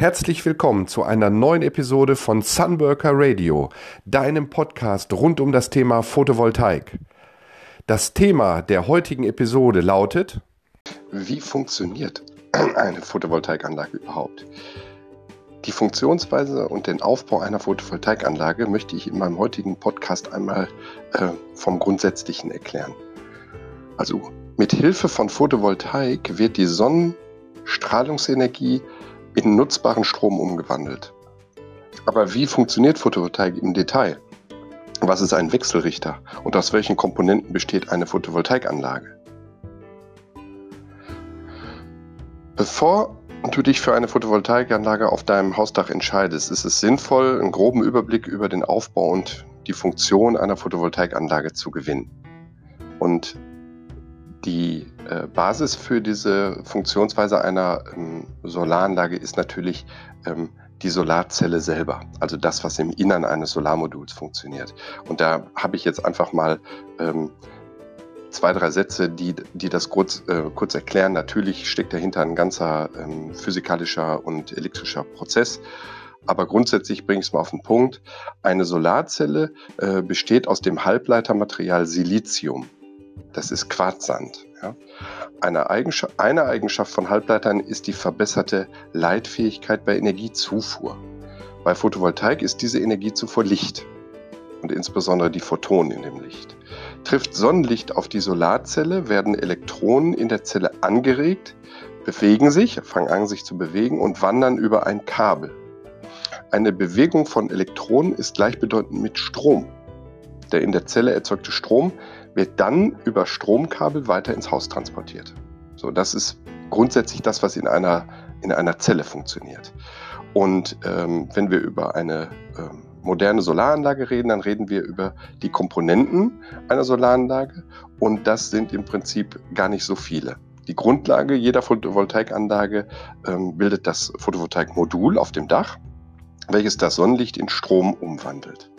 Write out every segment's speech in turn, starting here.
Herzlich willkommen zu einer neuen Episode von Sunworker Radio, deinem Podcast rund um das Thema Photovoltaik. Das Thema der heutigen Episode lautet Wie funktioniert eine Photovoltaikanlage überhaupt? Die Funktionsweise und den Aufbau einer Photovoltaikanlage möchte ich in meinem heutigen Podcast einmal äh, vom Grundsätzlichen erklären. Also mit Hilfe von Photovoltaik wird die Sonnenstrahlungsenergie in nutzbaren Strom umgewandelt. Aber wie funktioniert Photovoltaik im Detail? Was ist ein Wechselrichter und aus welchen Komponenten besteht eine Photovoltaikanlage? Bevor du dich für eine Photovoltaikanlage auf deinem Hausdach entscheidest, ist es sinnvoll, einen groben Überblick über den Aufbau und die Funktion einer Photovoltaikanlage zu gewinnen. Und die äh, Basis für diese Funktionsweise einer ähm, Solaranlage ist natürlich ähm, die Solarzelle selber, also das, was im Innern eines Solarmoduls funktioniert. Und da habe ich jetzt einfach mal ähm, zwei, drei Sätze, die, die das kurz, äh, kurz erklären. Natürlich steckt dahinter ein ganzer ähm, physikalischer und elektrischer Prozess. Aber grundsätzlich bringe ich es mal auf den Punkt. Eine Solarzelle äh, besteht aus dem Halbleitermaterial Silizium. Das ist Quarzsand. Ja. Eine, Eigenschaft, eine Eigenschaft von Halbleitern ist die verbesserte Leitfähigkeit bei Energiezufuhr. Bei Photovoltaik ist diese Energiezufuhr Licht und insbesondere die Photonen in dem Licht. Trifft Sonnenlicht auf die Solarzelle, werden Elektronen in der Zelle angeregt, bewegen sich, fangen an sich zu bewegen und wandern über ein Kabel. Eine Bewegung von Elektronen ist gleichbedeutend mit Strom. Der in der Zelle erzeugte Strom wird dann über Stromkabel weiter ins Haus transportiert. So, das ist grundsätzlich das, was in einer, in einer Zelle funktioniert. Und ähm, wenn wir über eine ähm, moderne Solaranlage reden, dann reden wir über die Komponenten einer Solaranlage und das sind im Prinzip gar nicht so viele. Die Grundlage jeder Photovoltaikanlage ähm, bildet das Photovoltaikmodul auf dem Dach, welches das Sonnenlicht in Strom umwandelt.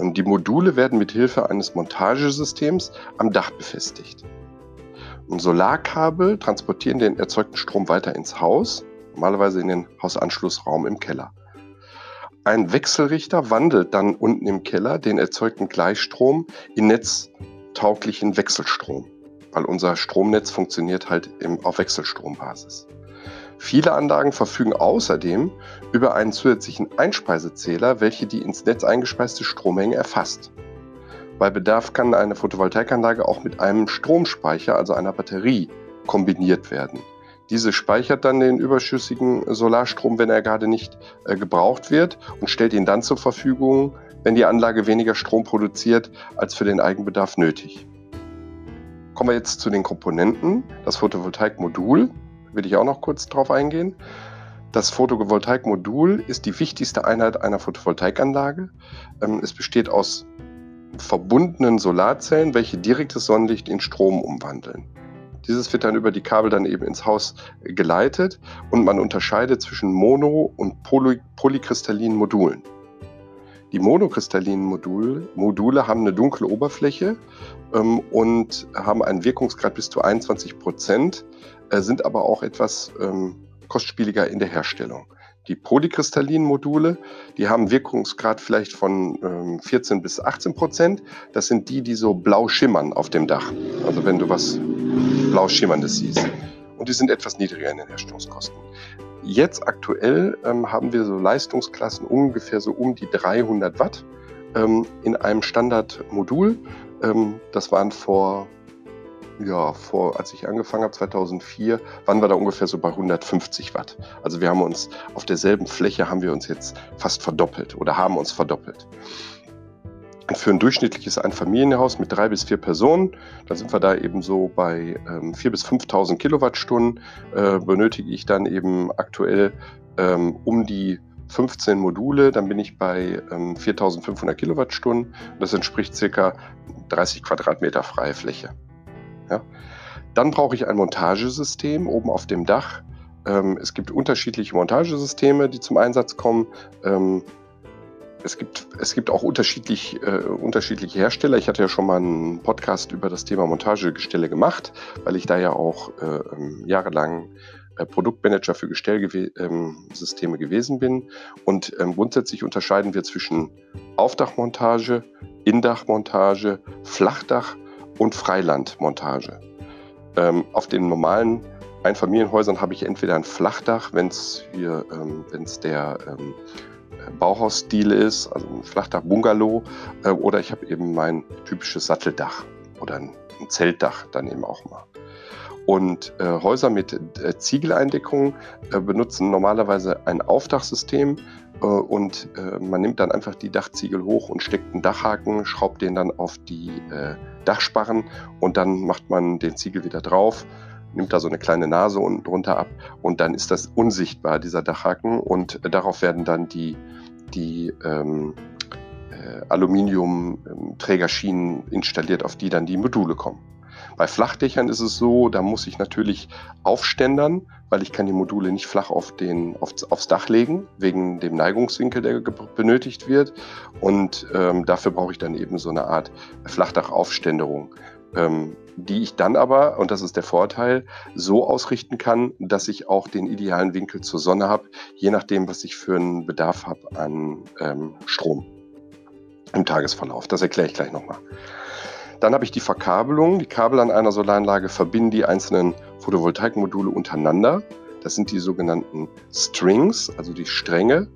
Die Module werden mit Hilfe eines Montagesystems am Dach befestigt. Solarkabel transportieren den erzeugten Strom weiter ins Haus, normalerweise in den Hausanschlussraum im Keller. Ein Wechselrichter wandelt dann unten im Keller den erzeugten Gleichstrom in netztauglichen Wechselstrom, weil unser Stromnetz funktioniert halt auf Wechselstrombasis. Viele Anlagen verfügen außerdem über einen zusätzlichen Einspeisezähler, welcher die ins Netz eingespeiste Strommenge erfasst. Bei Bedarf kann eine Photovoltaikanlage auch mit einem Stromspeicher, also einer Batterie, kombiniert werden. Diese speichert dann den überschüssigen Solarstrom, wenn er gerade nicht äh, gebraucht wird und stellt ihn dann zur Verfügung, wenn die Anlage weniger Strom produziert als für den Eigenbedarf nötig. Kommen wir jetzt zu den Komponenten. Das Photovoltaikmodul will ich auch noch kurz drauf eingehen. Das Photovoltaikmodul ist die wichtigste Einheit einer Photovoltaikanlage. Ähm, es besteht aus verbundenen Solarzellen, welche direktes Sonnenlicht in Strom umwandeln. Dieses wird dann über die Kabel dann eben ins Haus geleitet und man unterscheidet zwischen mono- und poly polykristallinen Modulen. Die monokristallinen Module, Module haben eine dunkle Oberfläche ähm, und haben einen Wirkungsgrad bis zu 21 Prozent, sind aber auch etwas ähm, kostspieliger in der Herstellung. Die polykristallinen Module, die haben Wirkungsgrad vielleicht von ähm, 14 bis 18 Prozent. Das sind die, die so blau schimmern auf dem Dach. Also wenn du was blau schimmerndes siehst. Und die sind etwas niedriger in den Herstellungskosten. Jetzt aktuell ähm, haben wir so Leistungsklassen ungefähr so um die 300 Watt ähm, in einem Standardmodul. Ähm, das waren vor, ja, vor, als ich angefangen habe, 2004, waren wir da ungefähr so bei 150 Watt. Also wir haben uns auf derselben Fläche haben wir uns jetzt fast verdoppelt oder haben uns verdoppelt. Für ein durchschnittliches Einfamilienhaus mit drei bis vier Personen, da sind wir da eben so bei ähm, 4.000 bis 5.000 Kilowattstunden, äh, benötige ich dann eben aktuell ähm, um die 15 Module, dann bin ich bei ähm, 4.500 Kilowattstunden. Das entspricht circa 30 Quadratmeter freie Fläche. Ja? Dann brauche ich ein Montagesystem oben auf dem Dach. Ähm, es gibt unterschiedliche Montagesysteme, die zum Einsatz kommen. Ähm, es gibt, es gibt auch unterschiedlich, äh, unterschiedliche Hersteller. Ich hatte ja schon mal einen Podcast über das Thema Montagegestelle gemacht, weil ich da ja auch äh, ähm, jahrelang äh, Produktmanager für Gestellsysteme ähm, gewesen bin. Und ähm, grundsätzlich unterscheiden wir zwischen Aufdachmontage, Indachmontage, Flachdach und Freilandmontage. Ähm, auf den normalen Einfamilienhäusern habe ich entweder ein Flachdach, wenn es hier, ähm, wenn es der ähm, Bauhausstil ist, also ein Flachdach-Bungalow, äh, oder ich habe eben mein typisches Satteldach oder ein, ein Zeltdach dann eben auch mal. Und äh, Häuser mit äh, Ziegeleindeckung äh, benutzen normalerweise ein Aufdachsystem und äh, man nimmt dann einfach die Dachziegel hoch und steckt einen Dachhaken, schraubt den dann auf die äh, Dachsparren und dann macht man den Ziegel wieder drauf nimmt da so eine kleine Nase unten drunter ab und dann ist das unsichtbar, dieser Dachhaken. Und darauf werden dann die, die ähm, äh, Aluminiumträgerschienen installiert, auf die dann die Module kommen. Bei Flachdächern ist es so, da muss ich natürlich aufständern, weil ich kann die Module nicht flach auf den, auf, aufs Dach legen, wegen dem Neigungswinkel, der benötigt wird. Und ähm, dafür brauche ich dann eben so eine Art Flachdachaufständerung ähm, die ich dann aber, und das ist der Vorteil, so ausrichten kann, dass ich auch den idealen Winkel zur Sonne habe, je nachdem, was ich für einen Bedarf habe an ähm, Strom im Tagesverlauf. Das erkläre ich gleich nochmal. Dann habe ich die Verkabelung. Die Kabel an einer Solaranlage verbinden die einzelnen Photovoltaikmodule untereinander. Das sind die sogenannten Strings, also die Stränge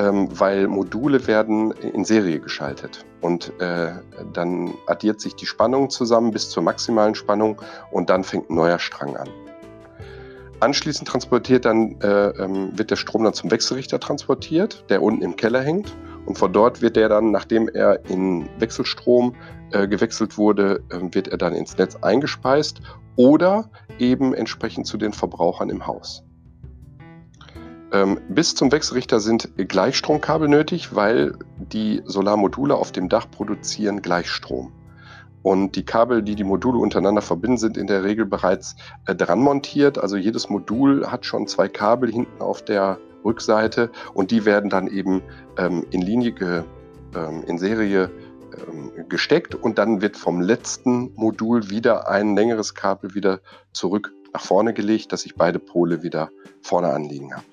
ähm, weil Module werden in Serie geschaltet. Und äh, dann addiert sich die Spannung zusammen bis zur maximalen Spannung und dann fängt ein neuer Strang an. Anschließend transportiert dann, äh, ähm, wird der Strom dann zum Wechselrichter transportiert, der unten im Keller hängt. Und von dort wird er dann, nachdem er in Wechselstrom äh, gewechselt wurde, äh, wird er dann ins Netz eingespeist oder eben entsprechend zu den Verbrauchern im Haus. Ähm, bis zum Wechselrichter sind Gleichstromkabel nötig, weil die Solarmodule auf dem Dach produzieren Gleichstrom. Und die Kabel, die die Module untereinander verbinden, sind in der Regel bereits äh, dran montiert. Also jedes Modul hat schon zwei Kabel hinten auf der Rückseite und die werden dann eben ähm, in Linie, ge, ähm, in Serie ähm, gesteckt und dann wird vom letzten Modul wieder ein längeres Kabel wieder zurück nach vorne gelegt, dass ich beide Pole wieder vorne anliegen habe.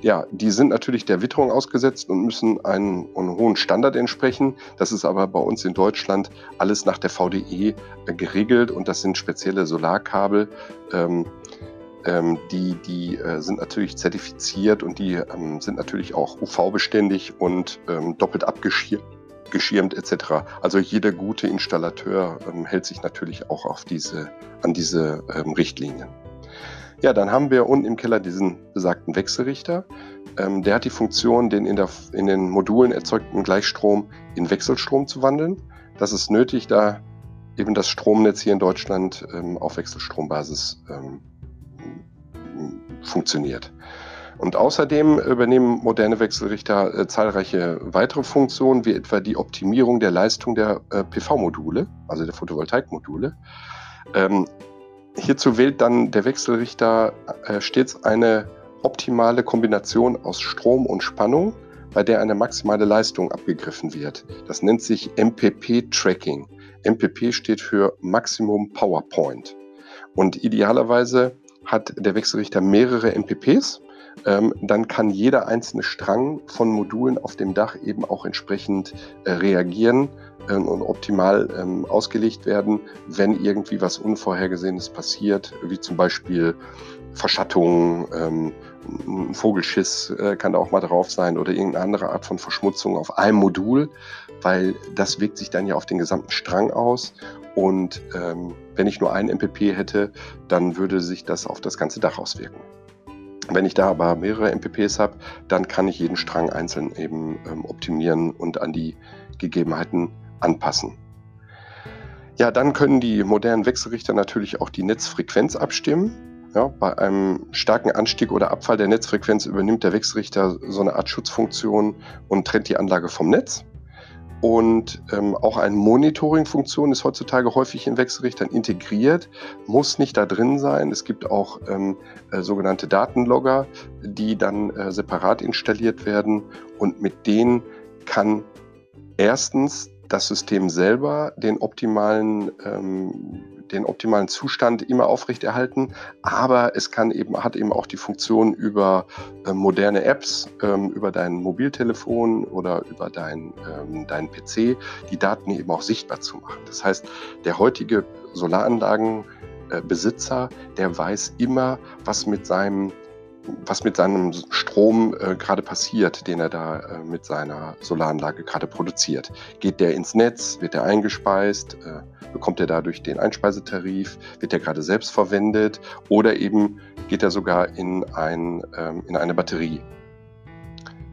Ja, die sind natürlich der Witterung ausgesetzt und müssen einen, einen, hohen Standard entsprechen. Das ist aber bei uns in Deutschland alles nach der VDE äh, geregelt und das sind spezielle Solarkabel. Ähm, ähm, die, die äh, sind natürlich zertifiziert und die ähm, sind natürlich auch UV-beständig und ähm, doppelt abgeschirmt geschirmt etc. Also jeder gute Installateur ähm, hält sich natürlich auch auf diese, an diese ähm, Richtlinien. Ja, dann haben wir unten im Keller diesen besagten Wechselrichter. Ähm, der hat die Funktion, den in, der, in, den Modulen erzeugten Gleichstrom in Wechselstrom zu wandeln. Das ist nötig, da eben das Stromnetz hier in Deutschland auf Wechselstrombasis ähm, funktioniert. Und außerdem übernehmen moderne Wechselrichter äh, zahlreiche weitere Funktionen, wie etwa die Optimierung der Leistung der äh, PV-Module, also der Photovoltaikmodule. Ähm, Hierzu wählt dann der Wechselrichter äh, stets eine optimale Kombination aus Strom und Spannung, bei der eine maximale Leistung abgegriffen wird. Das nennt sich MPP-Tracking. MPP steht für Maximum Power Point. Und idealerweise hat der Wechselrichter mehrere MPPs. Ähm, dann kann jeder einzelne Strang von Modulen auf dem Dach eben auch entsprechend äh, reagieren ähm, und optimal ähm, ausgelegt werden, wenn irgendwie was Unvorhergesehenes passiert, wie zum Beispiel Verschattung, ähm, Vogelschiss äh, kann auch mal drauf sein oder irgendeine andere Art von Verschmutzung auf einem Modul, weil das wirkt sich dann ja auf den gesamten Strang aus. Und ähm, wenn ich nur ein MPP hätte, dann würde sich das auf das ganze Dach auswirken. Wenn ich da aber mehrere MPPs habe, dann kann ich jeden Strang einzeln eben ähm, optimieren und an die Gegebenheiten anpassen. Ja, dann können die modernen Wechselrichter natürlich auch die Netzfrequenz abstimmen. Ja, bei einem starken Anstieg oder Abfall der Netzfrequenz übernimmt der Wechselrichter so eine Art Schutzfunktion und trennt die Anlage vom Netz. Und ähm, auch eine Monitoring-Funktion ist heutzutage häufig in Wechselrichtern integriert, muss nicht da drin sein. Es gibt auch ähm, äh, sogenannte Datenlogger, die dann äh, separat installiert werden und mit denen kann erstens das System selber den optimalen, ähm, den optimalen Zustand immer aufrechterhalten, aber es kann eben, hat eben auch die Funktion über äh, moderne Apps, ähm, über dein Mobiltelefon oder über dein, ähm, dein PC, die Daten eben auch sichtbar zu machen. Das heißt, der heutige Solaranlagenbesitzer, der weiß immer, was mit seinem was mit seinem Strom äh, gerade passiert, den er da äh, mit seiner Solaranlage gerade produziert. Geht der ins Netz? Wird er eingespeist? Äh, bekommt er dadurch den Einspeisetarif? Wird er gerade selbst verwendet? Oder eben geht er sogar in, ein, ähm, in eine Batterie?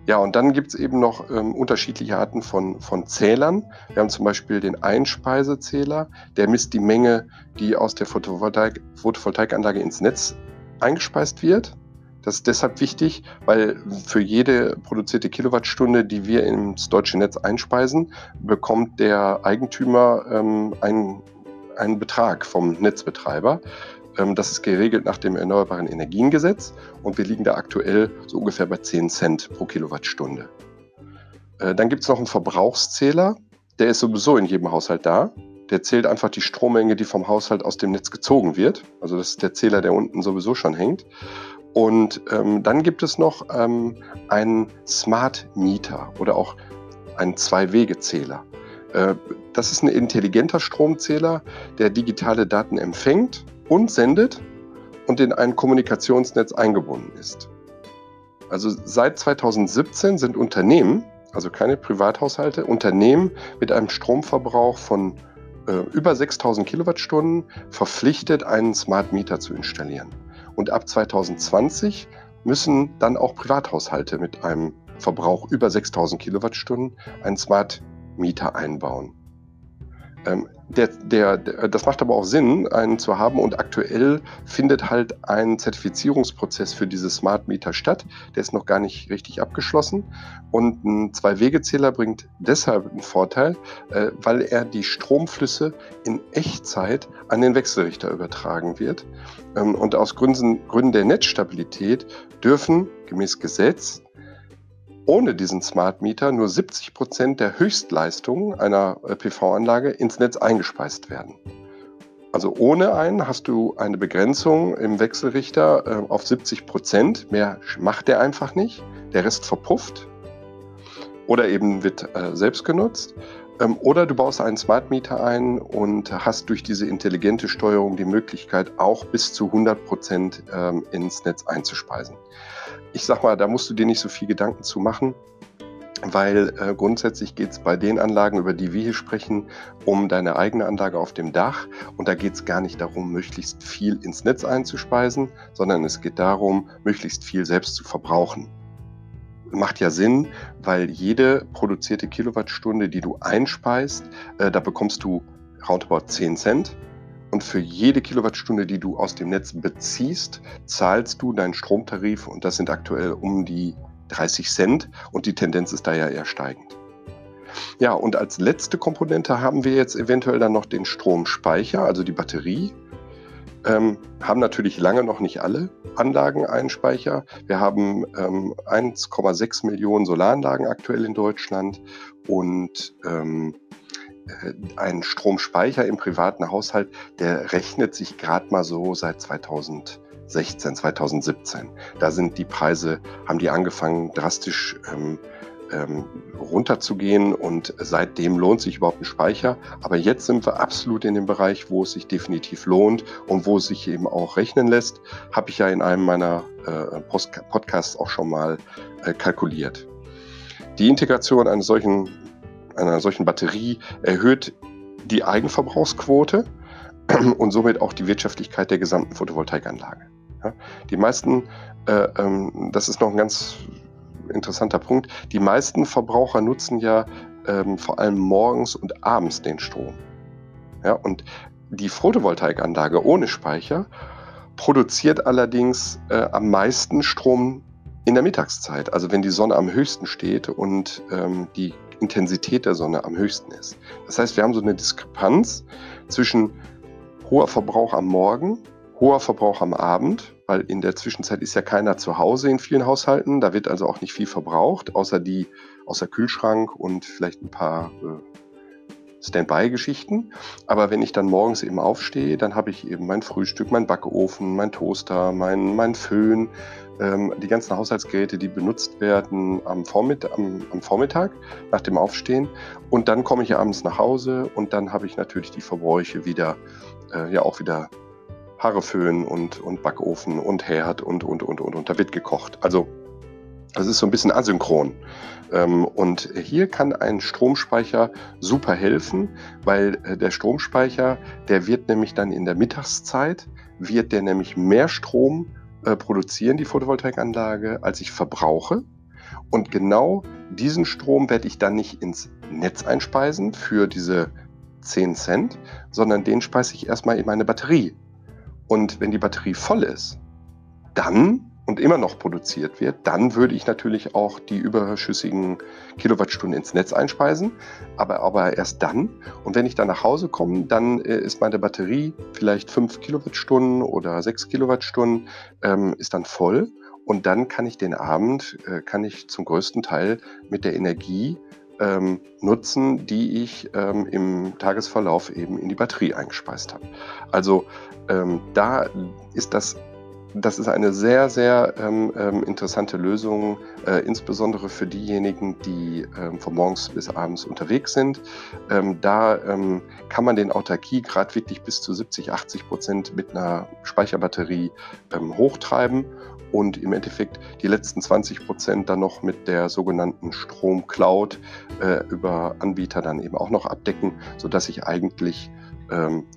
Ja, und dann gibt es eben noch ähm, unterschiedliche Arten von, von Zählern. Wir haben zum Beispiel den Einspeisezähler, der misst die Menge, die aus der Photovoltaik, Photovoltaikanlage ins Netz eingespeist wird. Das ist deshalb wichtig, weil für jede produzierte Kilowattstunde, die wir ins deutsche Netz einspeisen, bekommt der Eigentümer ähm, einen, einen Betrag vom Netzbetreiber. Ähm, das ist geregelt nach dem Erneuerbaren Energiengesetz und wir liegen da aktuell so ungefähr bei 10 Cent pro Kilowattstunde. Äh, dann gibt es noch einen Verbrauchszähler, der ist sowieso in jedem Haushalt da. Der zählt einfach die Strommenge, die vom Haushalt aus dem Netz gezogen wird. Also das ist der Zähler, der unten sowieso schon hängt. Und ähm, dann gibt es noch ähm, einen Smart Meter oder auch einen Zwei-Wege-Zähler. Äh, das ist ein intelligenter Stromzähler, der digitale Daten empfängt und sendet und in ein Kommunikationsnetz eingebunden ist. Also seit 2017 sind Unternehmen, also keine Privathaushalte, Unternehmen mit einem Stromverbrauch von äh, über 6000 Kilowattstunden verpflichtet, einen Smart Meter zu installieren. Und ab 2020 müssen dann auch Privathaushalte mit einem Verbrauch über 6000 Kilowattstunden einen Smart Meter einbauen. Ähm, der, der, der, das macht aber auch Sinn, einen zu haben und aktuell findet halt ein Zertifizierungsprozess für diese Smart Meter statt. Der ist noch gar nicht richtig abgeschlossen und ein Zwei-Wege-Zähler bringt deshalb einen Vorteil, äh, weil er die Stromflüsse in Echtzeit an den Wechselrichter übertragen wird. Ähm, und aus Gründen, Gründen der Netzstabilität dürfen gemäß Gesetz ohne diesen Smart Meter nur 70 Prozent der Höchstleistung einer äh, PV-Anlage ins Netz eingespeist werden. Also ohne einen hast du eine Begrenzung im Wechselrichter äh, auf 70 Prozent. Mehr macht der einfach nicht. Der Rest verpufft oder eben wird äh, selbst genutzt. Ähm, oder du baust einen Smart Meter ein und hast durch diese intelligente Steuerung die Möglichkeit, auch bis zu 100 Prozent ähm, ins Netz einzuspeisen ich sag mal, da musst du dir nicht so viel Gedanken zu machen, weil äh, grundsätzlich geht es bei den Anlagen, über die wir hier sprechen, um deine eigene Anlage auf dem Dach. Und da geht es gar nicht darum, möglichst viel ins Netz einzuspeisen, sondern es geht darum, möglichst viel selbst zu verbrauchen. Macht ja Sinn, weil jede produzierte Kilowattstunde, die du einspeist, äh, da bekommst du roundabout 10 Cent. Und für jede Kilowattstunde, die du aus dem Netz beziehst, zahlst du deinen Stromtarif und das sind aktuell um die 30 Cent und die Tendenz ist da ja eher steigend. Ja, und als letzte Komponente haben wir jetzt eventuell dann noch den Stromspeicher, also die Batterie. Ähm, haben natürlich lange noch nicht alle Anlagen einen Speicher. Wir haben ähm, 1,6 Millionen Solaranlagen aktuell in Deutschland und ähm, äh, ein Stromspeicher im privaten Haushalt, der rechnet sich gerade mal so seit 2016, 2017. Da sind die Preise, haben die angefangen drastisch ähm, ähm, runterzugehen und seitdem lohnt sich überhaupt ein Speicher. Aber jetzt sind wir absolut in dem Bereich, wo es sich definitiv lohnt und wo es sich eben auch rechnen lässt. Habe ich ja in einem meiner äh, Podcasts auch schon mal äh, kalkuliert. Die Integration eines solchen einer solchen Batterie erhöht die Eigenverbrauchsquote und somit auch die Wirtschaftlichkeit der gesamten Photovoltaikanlage. Die meisten, äh, ähm, das ist noch ein ganz interessanter Punkt, die meisten Verbraucher nutzen ja ähm, vor allem morgens und abends den Strom. Ja, und die Photovoltaikanlage ohne Speicher produziert allerdings äh, am meisten Strom in der Mittagszeit, also wenn die Sonne am höchsten steht und ähm, die Intensität der Sonne am höchsten ist. Das heißt, wir haben so eine Diskrepanz zwischen hoher Verbrauch am Morgen, hoher Verbrauch am Abend, weil in der Zwischenzeit ist ja keiner zu Hause in vielen Haushalten. Da wird also auch nicht viel verbraucht, außer die, außer Kühlschrank und vielleicht ein paar, äh, Standby-Geschichten. Aber wenn ich dann morgens eben aufstehe, dann habe ich eben mein Frühstück, mein Backofen, mein Toaster, mein, mein Föhn, ähm, die ganzen Haushaltsgeräte, die benutzt werden am Vormittag, am, am Vormittag nach dem Aufstehen. Und dann komme ich abends nach Hause und dann habe ich natürlich die Verbräuche wieder, äh, ja auch wieder Haare föhnen und, und Backofen und Herd und, und, und, und, und da wird gekocht. Also das ist so ein bisschen asynchron. Ähm, und hier kann ein Stromspeicher super helfen, weil äh, der Stromspeicher, der wird nämlich dann in der Mittagszeit, wird der nämlich mehr Strom äh, produzieren, die Photovoltaikanlage, als ich verbrauche. Und genau diesen Strom werde ich dann nicht ins Netz einspeisen für diese 10 Cent, sondern den speise ich erstmal in meine Batterie. Und wenn die Batterie voll ist, dann und immer noch produziert wird, dann würde ich natürlich auch die überschüssigen Kilowattstunden ins Netz einspeisen, aber, aber erst dann. Und wenn ich dann nach Hause komme, dann äh, ist meine Batterie vielleicht 5 Kilowattstunden oder 6 Kilowattstunden, ähm, ist dann voll. Und dann kann ich den Abend, äh, kann ich zum größten Teil mit der Energie ähm, nutzen, die ich ähm, im Tagesverlauf eben in die Batterie eingespeist habe. Also ähm, da ist das das ist eine sehr, sehr ähm, ähm, interessante Lösung, äh, insbesondere für diejenigen, die ähm, von morgens bis abends unterwegs sind. Ähm, da ähm, kann man den Autarkie-Grad wirklich bis zu 70, 80 Prozent mit einer Speicherbatterie ähm, hochtreiben und im Endeffekt die letzten 20 Prozent dann noch mit der sogenannten Stromcloud äh, über Anbieter dann eben auch noch abdecken, sodass ich eigentlich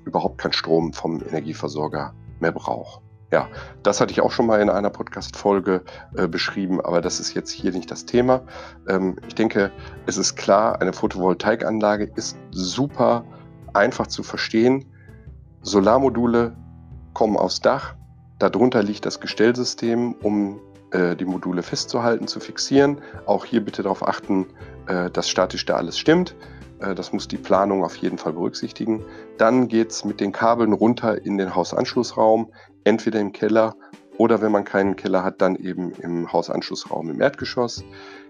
überhaupt keinen Strom vom Energieversorger mehr brauche. Ja, das hatte ich auch schon mal in einer Podcast-Folge äh, beschrieben, aber das ist jetzt hier nicht das Thema. Ähm, ich denke, es ist klar, eine Photovoltaikanlage ist super einfach zu verstehen. Solarmodule kommen aufs Dach, Darunter liegt das Gestellsystem, um äh, die Module festzuhalten, zu fixieren. Auch hier bitte darauf achten, äh, dass statisch da alles stimmt. Äh, das muss die Planung auf jeden Fall berücksichtigen. Dann geht es mit den Kabeln runter in den Hausanschlussraum, entweder im Keller oder wenn man keinen Keller hat, dann eben im Hausanschlussraum im Erdgeschoss.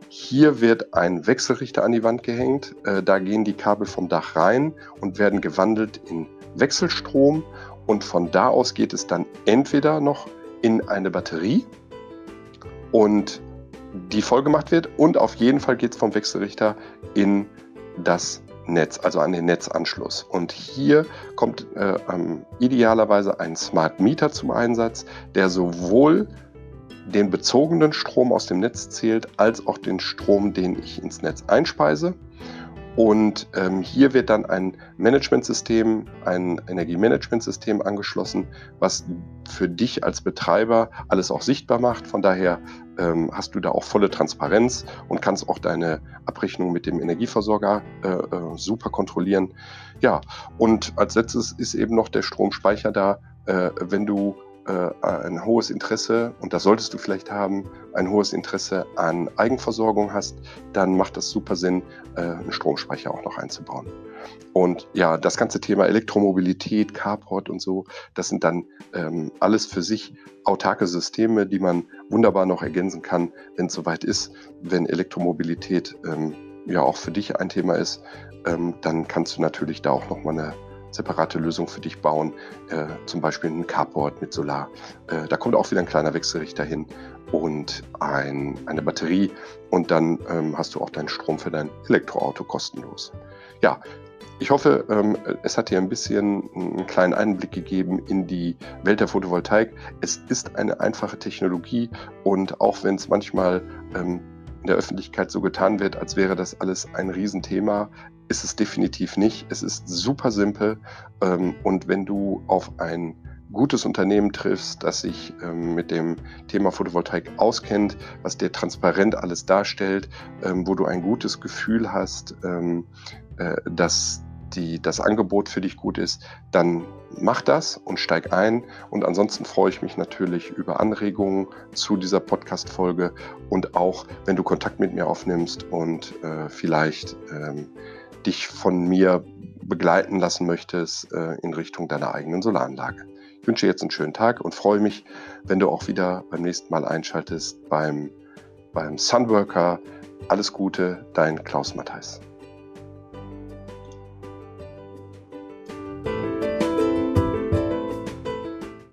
Hier wird ein Wechselrichter an die Wand gehängt. Äh, da gehen die Kabel vom Dach rein und werden gewandelt in Wechselstrom und von da aus geht es dann entweder noch in eine Batterie und die vollgemacht wird und auf jeden Fall geht es vom Wechselrichter in das Netz, also an den Netzanschluss. Und hier kommt äh, ähm, idealerweise ein Smart Meter zum Einsatz, der sowohl den bezogenen Strom aus dem Netz zählt, als auch den Strom, den ich ins Netz einspeise. Und ähm, hier wird dann ein Managementsystem, ein Energiemanagementsystem angeschlossen, was für dich als Betreiber alles auch sichtbar macht. Von daher ähm, hast du da auch volle Transparenz und kannst auch deine Abrechnung mit dem Energieversorger äh, äh, super kontrollieren. Ja, und als letztes ist eben noch der Stromspeicher da, äh, wenn du ein hohes Interesse, und das solltest du vielleicht haben, ein hohes Interesse an Eigenversorgung hast, dann macht das super Sinn, äh, einen Stromspeicher auch noch einzubauen. Und ja, das ganze Thema Elektromobilität, Carport und so, das sind dann ähm, alles für sich autarke Systeme, die man wunderbar noch ergänzen kann, wenn es soweit ist. Wenn Elektromobilität ähm, ja auch für dich ein Thema ist, ähm, dann kannst du natürlich da auch nochmal eine separate Lösung für dich bauen, äh, zum Beispiel ein Carport mit Solar. Äh, da kommt auch wieder ein kleiner Wechselrichter hin und ein, eine Batterie und dann ähm, hast du auch deinen Strom für dein Elektroauto kostenlos. Ja, ich hoffe, ähm, es hat dir ein bisschen einen kleinen Einblick gegeben in die Welt der Photovoltaik. Es ist eine einfache Technologie und auch wenn es manchmal ähm, in der Öffentlichkeit so getan wird, als wäre das alles ein Riesenthema, ist es definitiv nicht. Es ist super simpel ähm, und wenn du auf ein gutes Unternehmen triffst, das sich ähm, mit dem Thema Photovoltaik auskennt, was dir transparent alles darstellt, ähm, wo du ein gutes Gefühl hast, ähm, äh, dass die, das Angebot für dich gut ist, dann mach das und steig ein. Und ansonsten freue ich mich natürlich über Anregungen zu dieser Podcast-Folge und auch, wenn du Kontakt mit mir aufnimmst und äh, vielleicht ähm, dich von mir begleiten lassen möchtest äh, in Richtung deiner eigenen Solaranlage. Ich wünsche jetzt einen schönen Tag und freue mich, wenn du auch wieder beim nächsten Mal einschaltest beim, beim Sunworker. Alles Gute, dein Klaus Matthijs.